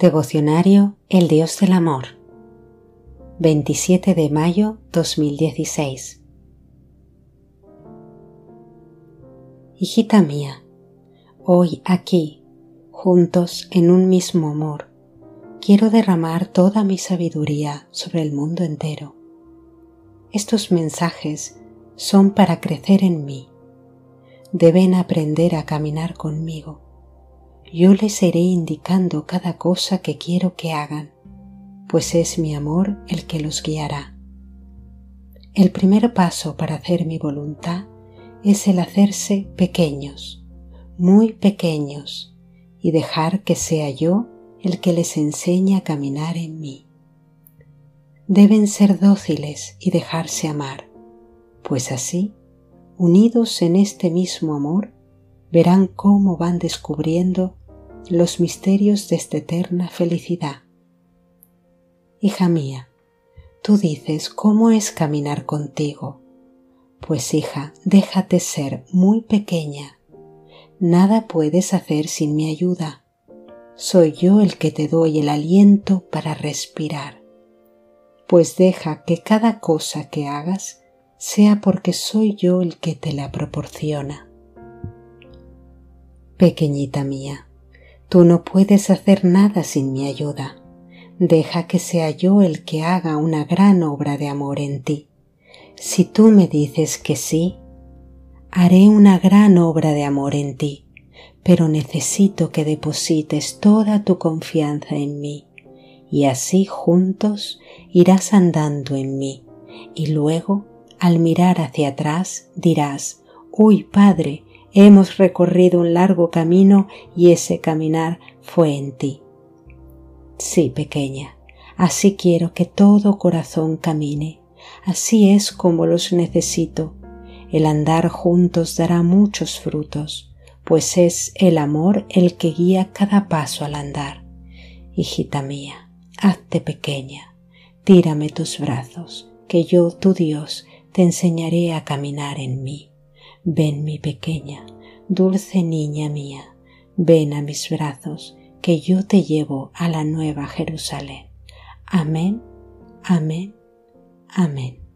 Devocionario El Dios del Amor 27 de mayo 2016 Hijita mía, hoy aquí, juntos en un mismo amor, quiero derramar toda mi sabiduría sobre el mundo entero. Estos mensajes son para crecer en mí. Deben aprender a caminar conmigo yo les iré indicando cada cosa que quiero que hagan, pues es mi amor el que los guiará. El primer paso para hacer mi voluntad es el hacerse pequeños, muy pequeños, y dejar que sea yo el que les enseñe a caminar en mí. Deben ser dóciles y dejarse amar, pues así, unidos en este mismo amor, verán cómo van descubriendo los misterios de esta eterna felicidad. Hija mía, tú dices cómo es caminar contigo. Pues hija, déjate ser muy pequeña. Nada puedes hacer sin mi ayuda. Soy yo el que te doy el aliento para respirar. Pues deja que cada cosa que hagas sea porque soy yo el que te la proporciona. Pequeñita mía, Tú no puedes hacer nada sin mi ayuda. Deja que sea yo el que haga una gran obra de amor en ti. Si tú me dices que sí, haré una gran obra de amor en ti, pero necesito que deposites toda tu confianza en mí, y así juntos irás andando en mí, y luego, al mirar hacia atrás, dirás, Uy, Padre, Hemos recorrido un largo camino y ese caminar fue en ti. Sí, pequeña, así quiero que todo corazón camine. Así es como los necesito. El andar juntos dará muchos frutos, pues es el amor el que guía cada paso al andar. Hijita mía, hazte pequeña, tírame tus brazos, que yo, tu Dios, te enseñaré a caminar en mí. Ven mi pequeña, dulce niña mía, ven a mis brazos, que yo te llevo a la nueva Jerusalén. Amén, amén, amén.